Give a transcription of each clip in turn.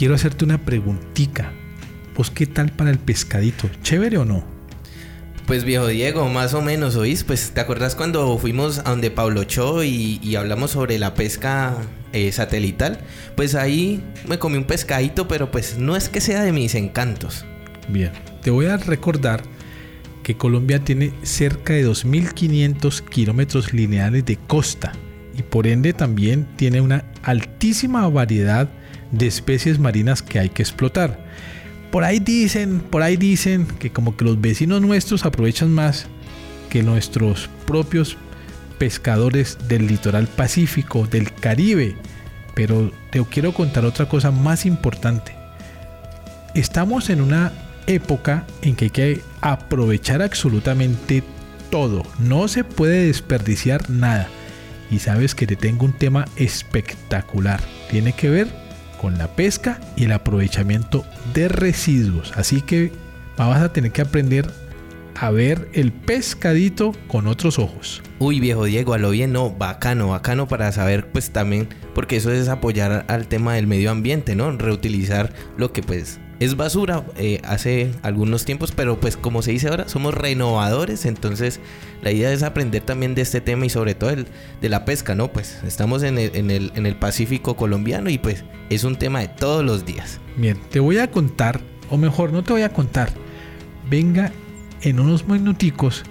Quiero hacerte una preguntita. ¿Vos qué tal para el pescadito? ¿Chévere o no? Pues viejo Diego, más o menos, ¿oís? Pues te acuerdas cuando fuimos a donde Pablo Cho y, y hablamos sobre la pesca eh, satelital. Pues ahí me comí un pescadito, pero pues no es que sea de mis encantos. Bien, te voy a recordar que Colombia tiene cerca de 2.500 kilómetros lineales de costa y por ende también tiene una altísima variedad de especies marinas que hay que explotar. Por ahí dicen, por ahí dicen que como que los vecinos nuestros aprovechan más que nuestros propios pescadores del litoral pacífico, del Caribe. Pero te quiero contar otra cosa más importante. Estamos en una época en que hay que aprovechar absolutamente todo. No se puede desperdiciar nada. Y sabes que te tengo un tema espectacular. Tiene que ver con la pesca y el aprovechamiento de residuos. Así que vas a tener que aprender a ver el pescadito con otros ojos. Uy, viejo Diego, a lo bien, no, bacano, bacano para saber, pues también, porque eso es apoyar al tema del medio ambiente, ¿no? Reutilizar lo que pues es basura eh, hace algunos tiempos, pero pues como se dice ahora, somos renovadores, entonces la idea es aprender también de este tema y sobre todo el, de la pesca, ¿no? Pues estamos en el, en, el, en el Pacífico colombiano y pues es un tema de todos los días. Bien, te voy a contar, o mejor, no te voy a contar, venga en unos minuticos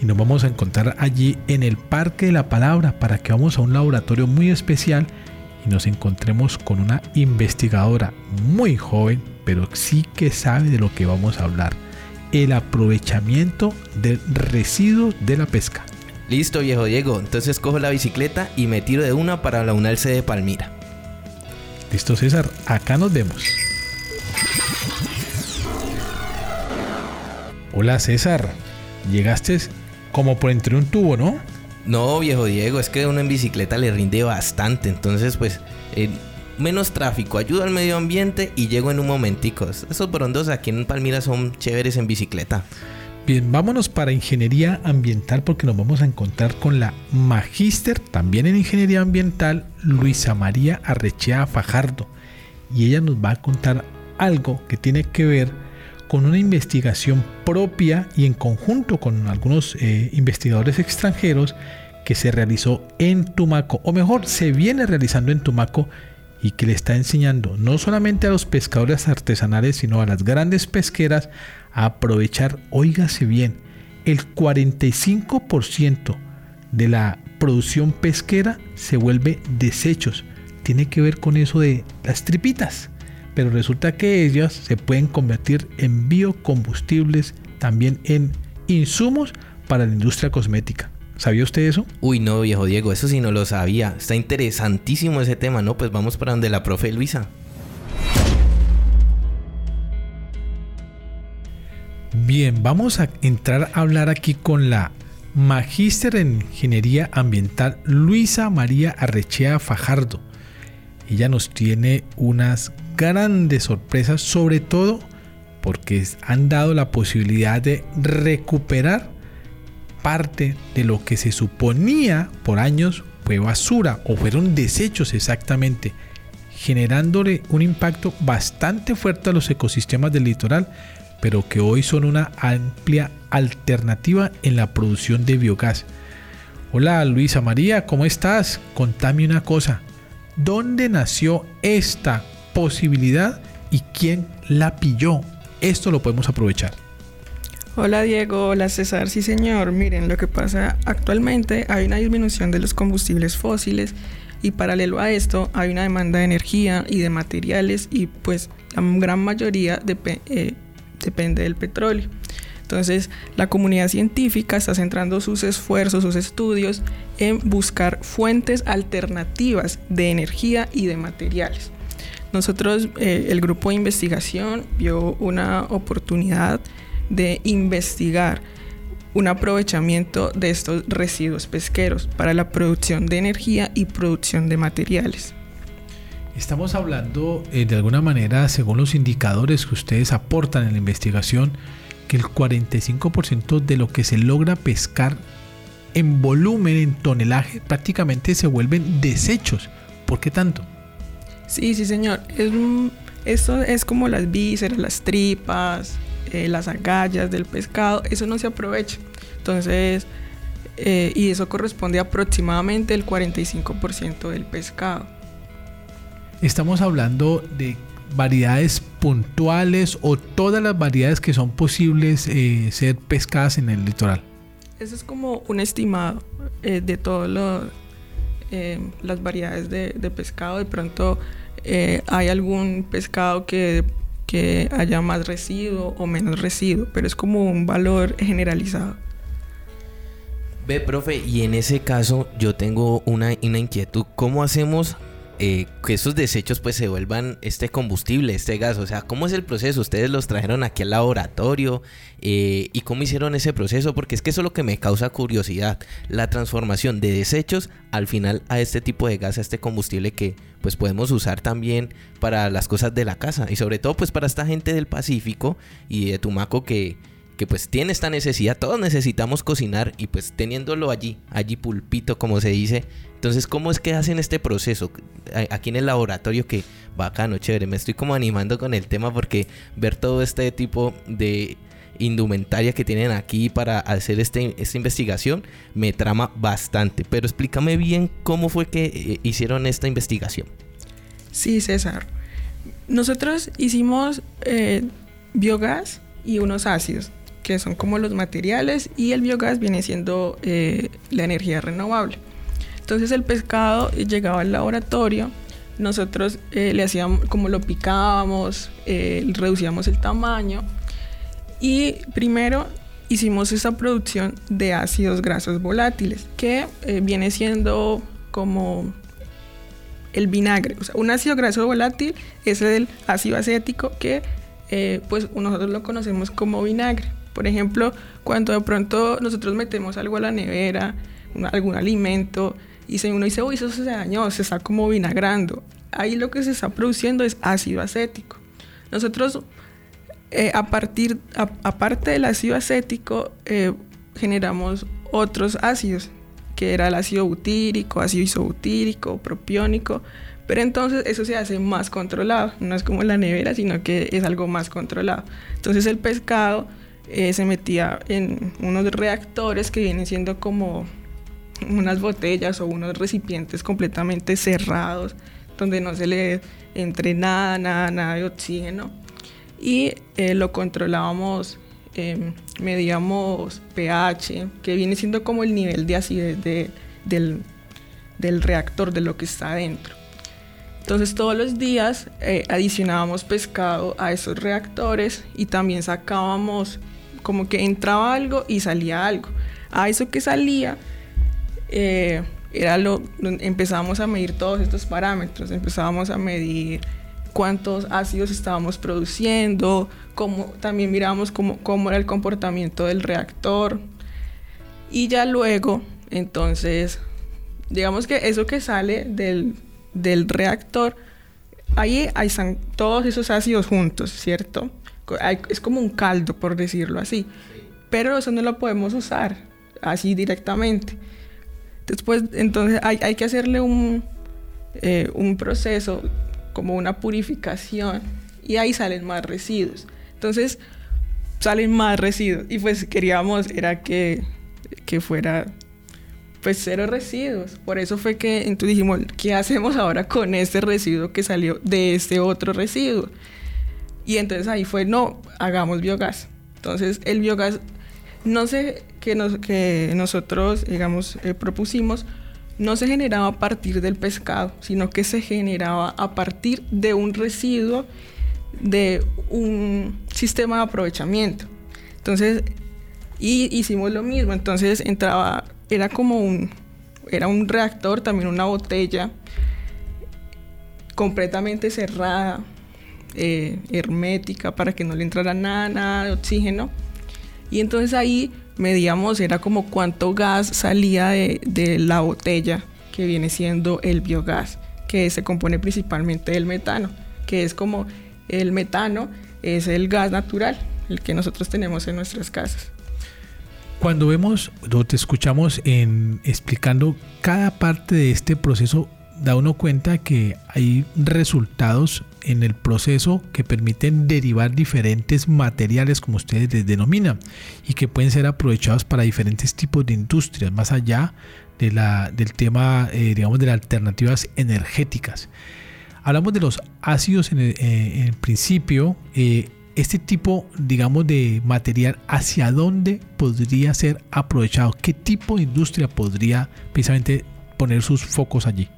y nos vamos a encontrar allí en el Parque de la Palabra para que vamos a un laboratorio muy especial y nos encontremos con una investigadora muy joven pero sí que sabe de lo que vamos a hablar. El aprovechamiento del residuo de la pesca. Listo, viejo Diego. Entonces cojo la bicicleta y me tiro de una para la UNALCE de Palmira. Listo, César. Acá nos vemos. Hola, César. Llegaste como por entre un tubo, ¿no? No, viejo Diego, es que uno en bicicleta le rinde bastante. Entonces, pues, eh, menos tráfico, ayuda al medio ambiente y llego en un momentico. Esos brondos aquí en Palmira son chéveres en bicicleta. Bien, vámonos para ingeniería ambiental porque nos vamos a encontrar con la magíster también en ingeniería ambiental, Luisa María Arrechea Fajardo. Y ella nos va a contar algo que tiene que ver con una investigación propia y en conjunto con algunos eh, investigadores extranjeros que se realizó en Tumaco, o mejor, se viene realizando en Tumaco y que le está enseñando no solamente a los pescadores artesanales, sino a las grandes pesqueras a aprovechar, óigase bien, el 45% de la producción pesquera se vuelve desechos. Tiene que ver con eso de las tripitas. Pero resulta que ellas se pueden convertir en biocombustibles, también en insumos para la industria cosmética. ¿Sabía usted eso? Uy, no, viejo Diego, eso sí no lo sabía. Está interesantísimo ese tema, ¿no? Pues vamos para donde la profe Luisa. Bien, vamos a entrar a hablar aquí con la magíster en ingeniería ambiental Luisa María Arrechea Fajardo. Ella nos tiene unas grandes sorpresas, sobre todo porque han dado la posibilidad de recuperar parte de lo que se suponía por años fue basura o fueron desechos exactamente, generándole un impacto bastante fuerte a los ecosistemas del litoral, pero que hoy son una amplia alternativa en la producción de biogás. Hola Luisa María, ¿cómo estás? Contame una cosa. ¿Dónde nació esta posibilidad y quién la pilló? Esto lo podemos aprovechar. Hola Diego, hola César, sí señor. Miren, lo que pasa actualmente hay una disminución de los combustibles fósiles y paralelo a esto hay una demanda de energía y de materiales y pues la gran mayoría eh, depende del petróleo. Entonces, la comunidad científica está centrando sus esfuerzos, sus estudios en buscar fuentes alternativas de energía y de materiales. Nosotros, eh, el grupo de investigación, vio una oportunidad de investigar un aprovechamiento de estos residuos pesqueros para la producción de energía y producción de materiales. Estamos hablando eh, de alguna manera, según los indicadores que ustedes aportan en la investigación, que el 45% de lo que se logra pescar en volumen, en tonelaje, prácticamente se vuelven desechos. ¿Por qué tanto? Sí, sí, señor. Es esto es como las vísceras, las tripas, eh, las agallas del pescado. Eso no se aprovecha. Entonces, eh, y eso corresponde a aproximadamente el 45% del pescado. Estamos hablando de variedades puntuales o todas las variedades que son posibles eh, ser pescadas en el litoral. Eso es como un estimado de todas las variedades de, de pescado. De pronto eh, hay algún pescado que, que haya más residuo o menos residuo, pero es como un valor generalizado. Ve, profe, y en ese caso yo tengo una, una inquietud. ¿Cómo hacemos eh, que esos desechos pues se vuelvan este combustible, este gas. O sea, ¿cómo es el proceso? Ustedes los trajeron aquí al laboratorio eh, y cómo hicieron ese proceso, porque es que eso es lo que me causa curiosidad, la transformación de desechos al final a este tipo de gas, a este combustible que pues podemos usar también para las cosas de la casa y sobre todo pues para esta gente del Pacífico y de Tumaco que que pues tiene esta necesidad, todos necesitamos cocinar y pues teniéndolo allí, allí pulpito como se dice, entonces ¿cómo es que hacen este proceso aquí en el laboratorio que bacano, chévere, me estoy como animando con el tema porque ver todo este tipo de indumentaria que tienen aquí para hacer este, esta investigación me trama bastante, pero explícame bien cómo fue que eh, hicieron esta investigación. Sí, César. Nosotros hicimos eh, biogás y unos ácidos que son como los materiales, y el biogás viene siendo eh, la energía renovable. Entonces el pescado llegaba al laboratorio, nosotros eh, le hacíamos como lo picábamos, eh, reducíamos el tamaño y primero hicimos esa producción de ácidos grasos volátiles que viene siendo como el vinagre. Un ácido graso volátil es el ácido acético que pues nosotros lo conocemos como vinagre. Por ejemplo, cuando de pronto nosotros metemos algo a la nevera, algún alimento, y se, uno dice, uy, eso se dañó, se está como vinagrando. Ahí lo que se está produciendo es ácido acético. Nosotros, eh, a partir, aparte del ácido acético, eh, generamos otros ácidos, que era el ácido butírico, ácido isobutírico, propiónico, pero entonces eso se hace más controlado, no es como la nevera, sino que es algo más controlado. Entonces el pescado eh, se metía en unos reactores que vienen siendo como unas botellas o unos recipientes completamente cerrados, donde no se le entre nada, nada, nada de oxígeno. Y eh, lo controlábamos, em, medíamos pH, que viene siendo como el nivel de acidez del, del reactor, de lo que está adentro. Entonces todos los días eh, adicionábamos pescado a esos reactores y también sacábamos como que entraba algo y salía algo. A eso que salía, eh, era lo, empezábamos a medir todos estos parámetros, empezábamos a medir cuántos ácidos estábamos produciendo, cómo, también miramos cómo, cómo era el comportamiento del reactor. Y ya luego, entonces, digamos que eso que sale del, del reactor, ahí, ahí están todos esos ácidos juntos, ¿cierto? es como un caldo, por decirlo así. Pero eso no lo podemos usar así directamente. Después, entonces hay, hay que hacerle un, eh, un proceso, como una purificación, y ahí salen más residuos. Entonces, salen más residuos. Y pues queríamos, era que, que fuera pues cero residuos. Por eso fue que entonces dijimos, ¿qué hacemos ahora con este residuo que salió de este otro residuo? Y entonces ahí fue, no, hagamos biogás. Entonces el biogás, no sé, que, nos, que nosotros, digamos, eh, propusimos, no se generaba a partir del pescado, sino que se generaba a partir de un residuo de un sistema de aprovechamiento. Entonces, y hicimos lo mismo. Entonces entraba, era como un, era un reactor, también una botella completamente cerrada, eh, hermética, para que no le entrara nada, nada de oxígeno. Y entonces ahí medíamos, era como cuánto gas salía de, de la botella, que viene siendo el biogás, que se compone principalmente del metano, que es como el metano, es el gas natural, el que nosotros tenemos en nuestras casas. Cuando vemos o te escuchamos en explicando cada parte de este proceso, da uno cuenta que hay resultados en el proceso que permiten derivar diferentes materiales, como ustedes les denominan, y que pueden ser aprovechados para diferentes tipos de industrias, más allá de la, del tema, eh, digamos, de las alternativas energéticas. Hablamos de los ácidos en el, eh, principio. Eh, este tipo, digamos, de material, ¿hacia dónde podría ser aprovechado? ¿Qué tipo de industria podría precisamente poner sus focos allí?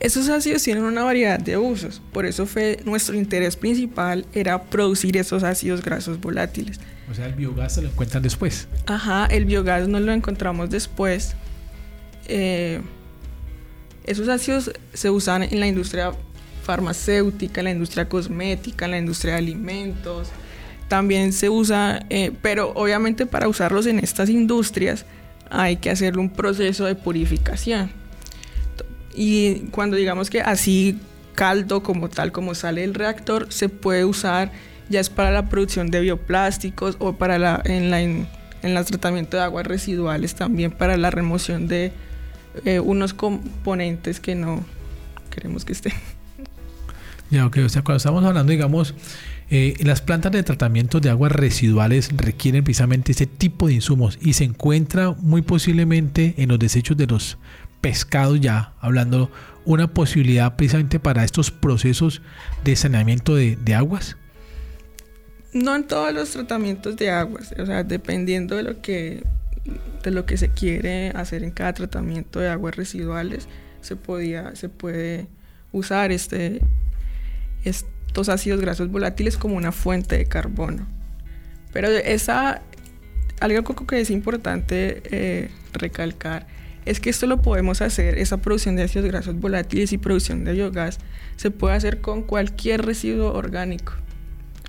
Esos ácidos tienen una variedad de usos, por eso fue nuestro interés principal era producir esos ácidos grasos volátiles. O sea, el biogás se lo encuentran después. Ajá, el biogás no lo encontramos después. Eh, esos ácidos se usan en la industria farmacéutica, en la industria cosmética, en la industria de alimentos. También se usa, eh, pero obviamente para usarlos en estas industrias hay que hacer un proceso de purificación. Y cuando digamos que así caldo como tal, como sale el reactor, se puede usar ya es para la producción de bioplásticos o para la, en, la, en, el tratamiento de aguas residuales también para la remoción de eh, unos componentes que no queremos que estén. Ya, ok, o sea, cuando estamos hablando, digamos, eh, las plantas de tratamiento de aguas residuales requieren precisamente ese tipo de insumos y se encuentra muy posiblemente en los desechos de los pescados, ya hablando, una posibilidad precisamente para estos procesos de saneamiento de, de aguas. No en todos los tratamientos de aguas, o sea, dependiendo de lo que de lo que se quiere hacer en cada tratamiento de aguas residuales, se podía se puede usar este estos ácidos grasos volátiles como una fuente de carbono. Pero esa, algo que es importante eh, recalcar es que esto lo podemos hacer, esa producción de ácidos grasos volátiles y producción de biogás, se puede hacer con cualquier residuo orgánico.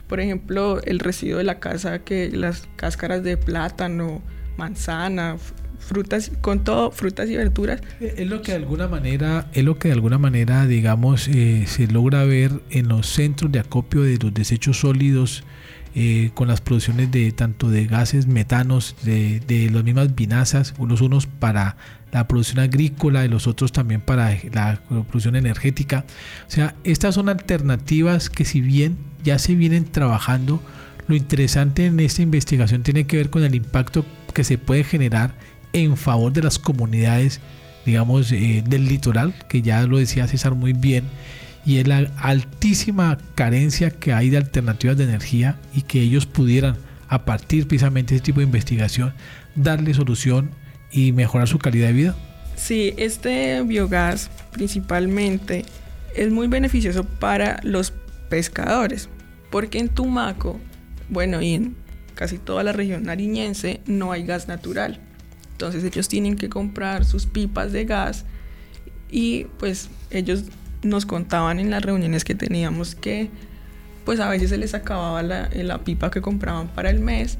Por ejemplo, el residuo de la casa, que las cáscaras de plátano, manzana, frutas, con todo, frutas y verduras. Es lo que de alguna manera, es lo que de alguna manera, digamos, eh, se logra ver en los centros de acopio de los desechos sólidos. Eh, con las producciones de tanto de gases metanos de, de las mismas vinazas, unos unos para la producción agrícola y los otros también para la producción energética. O sea, estas son alternativas que si bien ya se vienen trabajando, lo interesante en esta investigación tiene que ver con el impacto que se puede generar en favor de las comunidades, digamos, eh, del litoral, que ya lo decía César muy bien, y es la altísima carencia que hay de alternativas de energía y que ellos pudieran, a partir precisamente de este tipo de investigación, darle solución y mejorar su calidad de vida. Sí, este biogás principalmente es muy beneficioso para los pescadores, porque en Tumaco, bueno, y en casi toda la región nariñense no hay gas natural. Entonces ellos tienen que comprar sus pipas de gas y pues ellos nos contaban en las reuniones que teníamos que pues a veces se les acababa la, la pipa que compraban para el mes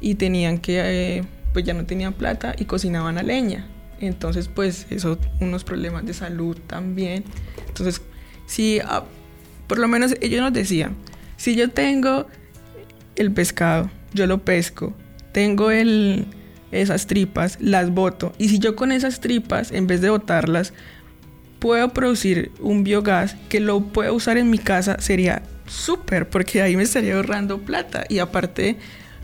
y tenían que eh, pues ya no tenían plata y cocinaban a leña. Entonces pues eso unos problemas de salud también. Entonces si ah, por lo menos ellos nos decían, si yo tengo el pescado, yo lo pesco, tengo el esas tripas, las boto. Y si yo con esas tripas, en vez de botarlas, puedo producir un biogás que lo puedo usar en mi casa, sería súper, porque ahí me estaría ahorrando plata. Y aparte,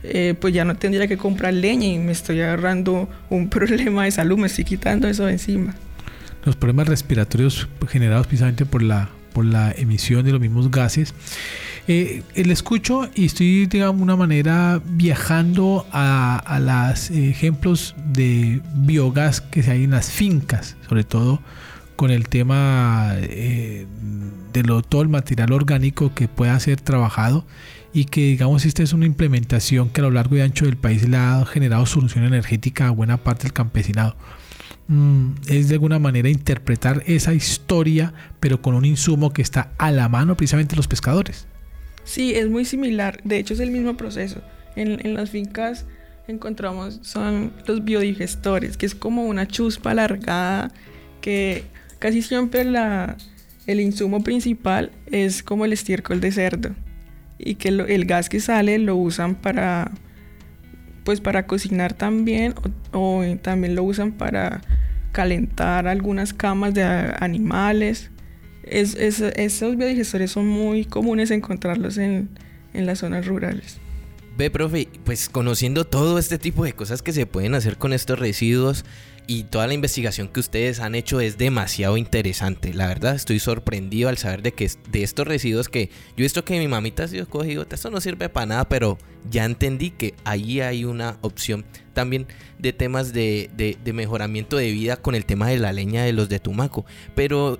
eh, pues ya no tendría que comprar leña y me estoy ahorrando un problema de salud, me estoy quitando eso de encima. Los problemas respiratorios generados precisamente por la, por la emisión de los mismos gases eh, le escucho y estoy, de una manera viajando a, los ejemplos de biogás que se hay en las fincas, sobre todo con el tema eh, de lo, todo el material orgánico que pueda ser trabajado y que digamos esta es una implementación que a lo largo y ancho del país le ha generado solución energética a buena parte del campesinado. Mm, es de alguna manera interpretar esa historia pero con un insumo que está a la mano precisamente los pescadores. Sí, es muy similar, de hecho es el mismo proceso. En, en las fincas encontramos son los biodigestores, que es como una chuspa alargada que casi siempre la, el insumo principal es como el estiércol de cerdo y que el gas que sale lo usan para pues para cocinar también o, también lo usan para calentar algunas camas de animales. Es, esos biodigestores son muy comunes encontrarlos en, en las zonas rurales. Ve, profe, pues conociendo todo este tipo de cosas que se pueden hacer con estos residuos, y toda la investigación que ustedes han hecho es demasiado interesante. La verdad estoy sorprendido al saber de que de estos residuos que yo he visto que mi mamita ha sido cogido, esto no sirve para nada, pero ya entendí que ahí hay una opción también de temas de, de mejoramiento de vida con el tema de la leña de los de Tumaco. Pero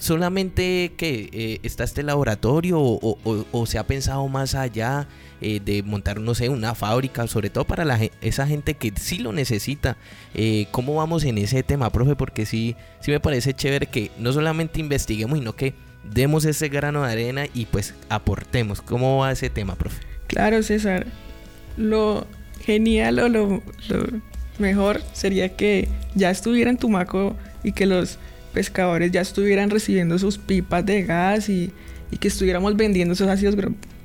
solamente que eh, está este laboratorio o, se ha pensado más allá eh, de montar, no sé, una fábrica, sobre todo para la, esa gente que sí lo necesita. Eh, ¿Cómo vamos en ese tema, profe? Porque sí, sí me parece chévere que no solamente investiguemos, sino que demos ese grano de arena y pues aportemos. ¿Cómo va ese tema, profe? Claro, César. Lo genial o lo, lo mejor sería que ya estuviera en Tumaco y que los pescadores ya estuvieran recibiendo sus pipas de gas y, que estuviéramos vendiendo esos ácidos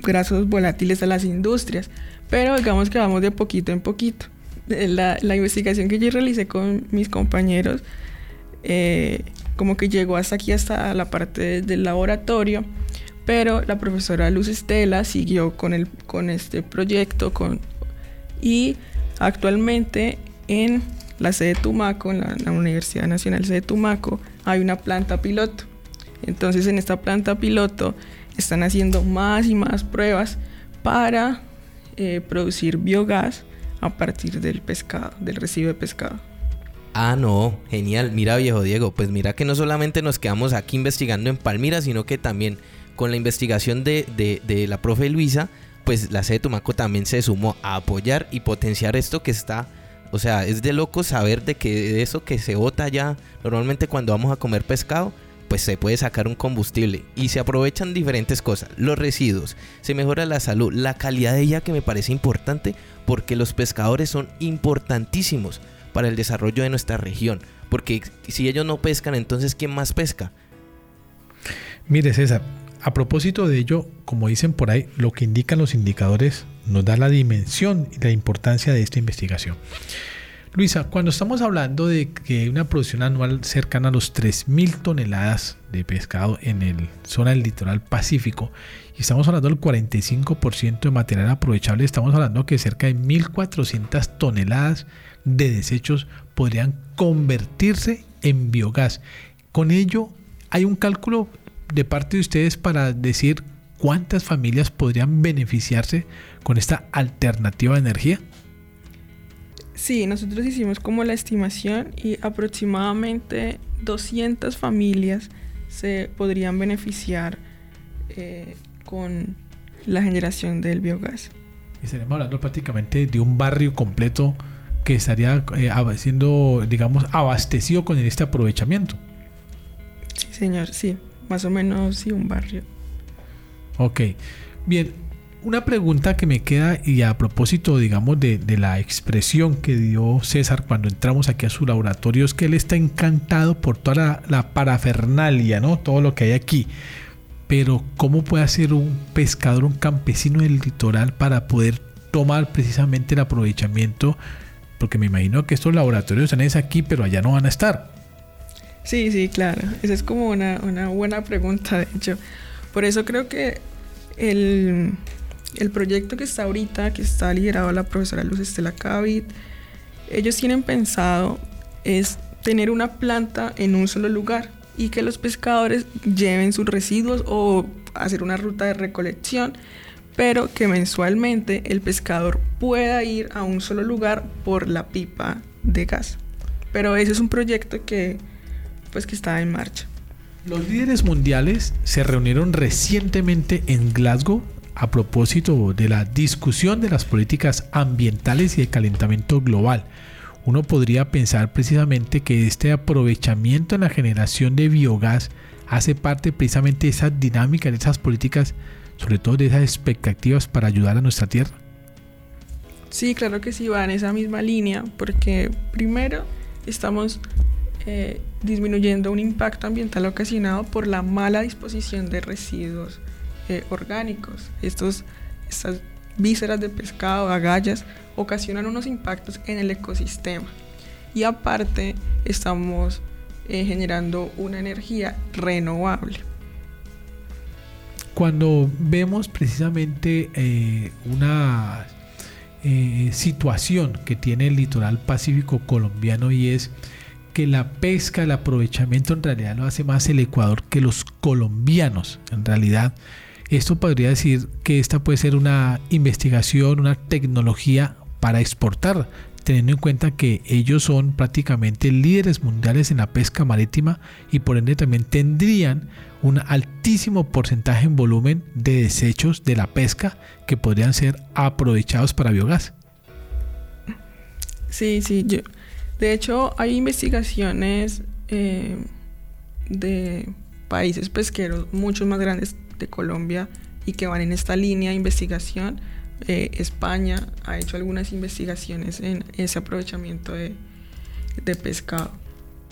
grasos volátiles a las industrias. Pero digamos que vamos de poquito en poquito. Eh, la, investigación que yo realicé con mis compañeros, eh, como que llegó hasta aquí, hasta la parte del laboratorio, pero la profesora Luz Estela siguió con, el, con este proyecto con, y actualmente en la sede de Tumaco, en la, Universidad Nacional de Tumaco, hay una planta piloto. Entonces en esta planta piloto están haciendo más y más pruebas para eh, producir biogás a partir del pescado, del residuo de pescado. Ah, no, genial. Mira, viejo Diego, pues mira que no solamente nos quedamos aquí investigando en Palmira, sino que también con la investigación de, de la profe Luisa, pues la sede de Tumaco también se sumó a apoyar y potenciar esto que está o sea, es de loco saber de que eso que se bota ya, normalmente cuando vamos a comer pescado, pues se puede sacar un combustible y se aprovechan diferentes cosas, los residuos, se mejora la salud, la calidad de ella que me parece importante porque los pescadores son importantísimos para el desarrollo de nuestra región, porque si ellos no pescan, entonces ¿quién más pesca? Mire César, a propósito de ello, como dicen por ahí, lo que indican los indicadores nos da la dimensión y la importancia de esta investigación. Luisa, cuando estamos hablando de que una producción anual cercana a los 3.000 toneladas de pescado en el zona del litoral pacífico, y estamos hablando del 45% de material aprovechable, estamos hablando que cerca de 1.400 toneladas de desechos podrían convertirse en biogás. Con ello, hay un cálculo de parte de ustedes para decir cuántas familias podrían beneficiarse con esta alternativa de energía? Sí, nosotros hicimos como la estimación y aproximadamente 200 familias se podrían beneficiar eh, con la generación del biogás. Y estaríamos hablando prácticamente de un barrio completo que estaría eh, siendo, digamos, abastecido con este aprovechamiento. Sí, señor, sí más o menos sí, un barrio. Ok, bien, una pregunta que me queda y a propósito, digamos, de, la expresión que dio César cuando entramos aquí a su laboratorio es que él está encantado por toda la, parafernalia, ¿no? Todo lo que hay aquí. Pero ¿cómo puede hacer un pescador, un campesino del litoral para poder tomar precisamente el aprovechamiento? Porque me imagino que estos laboratorios están aquí, pero allá no van a estar. Sí, sí, claro. Esa es como una, buena pregunta, de hecho. Por eso creo que el, proyecto que está ahorita, que está liderado la profesora Luz Estela Cavit, ellos tienen pensado es tener una planta en un solo lugar y que los pescadores lleven sus residuos o hacer una ruta de recolección, pero que mensualmente el pescador pueda ir a un solo lugar por la pipa de gas. Pero ese es un proyecto que pues que está en marcha. Los líderes mundiales se reunieron recientemente en Glasgow a propósito de la discusión de las políticas ambientales y de calentamiento global. Uno podría pensar precisamente que este aprovechamiento en la generación de biogás hace parte precisamente de esa dinámica, de esas políticas, sobre todo de esas expectativas para ayudar a nuestra tierra. Sí, claro que sí, va en esa misma línea, porque primero estamos eh, disminuyendo un impacto ambiental ocasionado por la mala disposición de residuos eh, orgánicos. Estos, estas vísceras de pescado, agallas, ocasionan unos impactos en el ecosistema. Y aparte estamos eh, generando una energía renovable. Cuando vemos precisamente una situación que tiene el litoral pacífico colombiano y es que la pesca, el aprovechamiento en realidad lo hace más el Ecuador que los colombianos. En realidad, esto podría decir que esta puede ser una investigación, una tecnología para exportar, teniendo en cuenta que ellos son prácticamente líderes mundiales en la pesca marítima y por ende también tendrían un altísimo porcentaje en volumen de desechos de la pesca que podrían ser aprovechados para biogás. Sí, sí, yo, de hecho, hay investigaciones eh, de países pesqueros mucho más grandes de Colombia y que van en esta línea de investigación. Eh, España ha hecho algunas investigaciones en ese aprovechamiento de, pescado.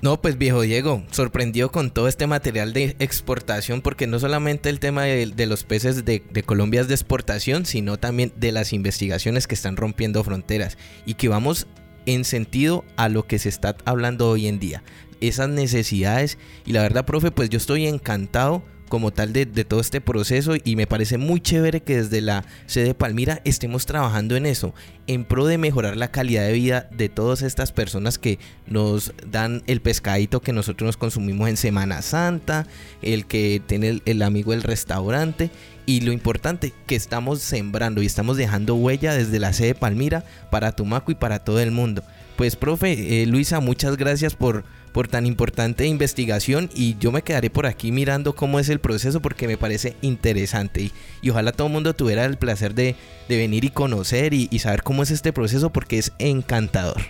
No, pues viejo Diego, sorprendió con todo este material de exportación, porque no solamente el tema de, los peces de, de, Colombia es de exportación, sino también de las investigaciones que están rompiendo fronteras y que vamos en sentido a lo que se está hablando hoy en día. Esas necesidades. Y la verdad, profe, pues yo estoy encantado como tal de, todo este proceso y me parece muy chévere que desde la sede Palmira estemos trabajando en eso, en pro de mejorar la calidad de vida de todas estas personas que nos dan el pescadito que nosotros nos consumimos en Semana Santa, el que tiene el, amigo del restaurante y lo importante que estamos sembrando y estamos dejando huella desde la sede Palmira para Tumaco y para todo el mundo. Pues profe, eh, Luisa, muchas gracias por por tan importante investigación y yo me quedaré por aquí mirando cómo es el proceso porque me parece interesante y, ojalá todo el mundo tuviera el placer de, venir y conocer y, saber cómo es este proceso porque es encantador.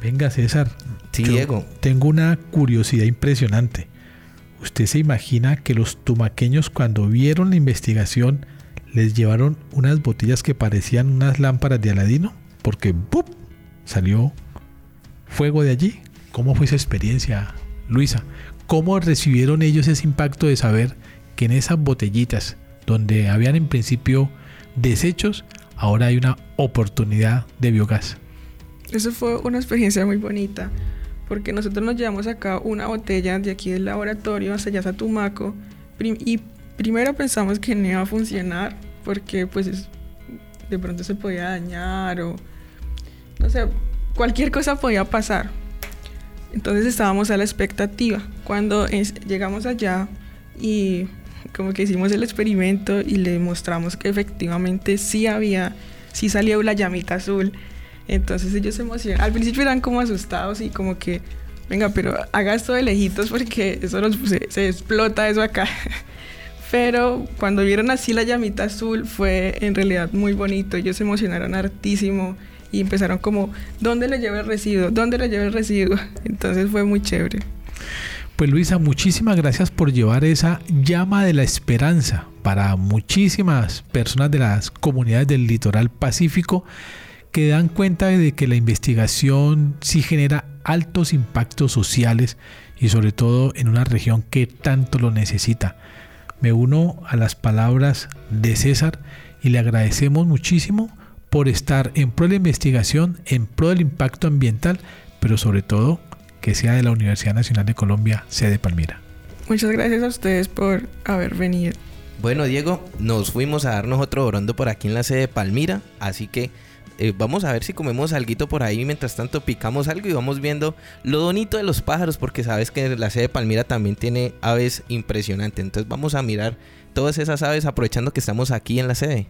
Venga César, sí, Diego. tengo una curiosidad impresionante. ¿Usted se imagina que los tumaqueños cuando vieron la investigación les llevaron unas botellas que parecían unas lámparas de Aladino? Porque ¡bup! salió fuego de allí. ¿Cómo fue esa experiencia, Luisa? ¿Cómo recibieron ellos ese impacto de saber que en esas botellitas, donde habían en principio desechos, ahora hay una oportunidad de biogás? Eso fue una experiencia muy bonita, porque nosotros nos llevamos acá una botella de aquí del laboratorio hasta allá a Tumaco, y primero pensamos que no iba a funcionar, porque pues de pronto se podía dañar o no sé, cualquier cosa podía pasar. Entonces estábamos a la expectativa. Cuando llegamos allá y como que hicimos el experimento y le mostramos que efectivamente sí había, sí salió la llamita azul. Entonces ellos se emocionaron. Al principio eran como asustados y como que, venga, pero haga esto de lejitos porque eso se, se explota eso acá. Pero cuando vieron así la llamita azul fue en realidad muy bonito. Ellos se emocionaron hartísimo y empezaron como, ¿dónde le llevo el residuo? ¿Dónde le llevo el residuo? Entonces fue muy chévere. Pues Luisa, muchísimas gracias por llevar esa llama de la esperanza para muchísimas personas de las comunidades del litoral pacífico que dan cuenta de que la investigación sí genera altos impactos sociales y sobre todo en una región que tanto lo necesita. Me uno a las palabras de César y le agradecemos muchísimo por estar en pro de la investigación, en pro del impacto ambiental, pero sobre todo que sea de la Universidad Nacional de Colombia, sede Palmira. Muchas gracias a ustedes por haber venido. Bueno, Diego, nos fuimos a darnos otro orondo por aquí en la sede de Palmira, así que eh, vamos a ver si comemos algo por ahí. Mientras tanto, picamos algo y vamos viendo lo bonito de los pájaros, porque sabes que la sede de Palmira también tiene aves impresionantes. Entonces, vamos a mirar todas esas aves aprovechando que estamos aquí en la sede.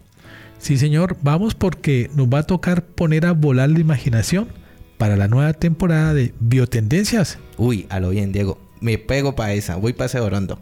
Sí, señor, vamos porque nos va a tocar poner a volar la imaginación para la nueva temporada de Biotendencias. Uy, a lo bien, Diego. me pego para esa, voy para ese orondo.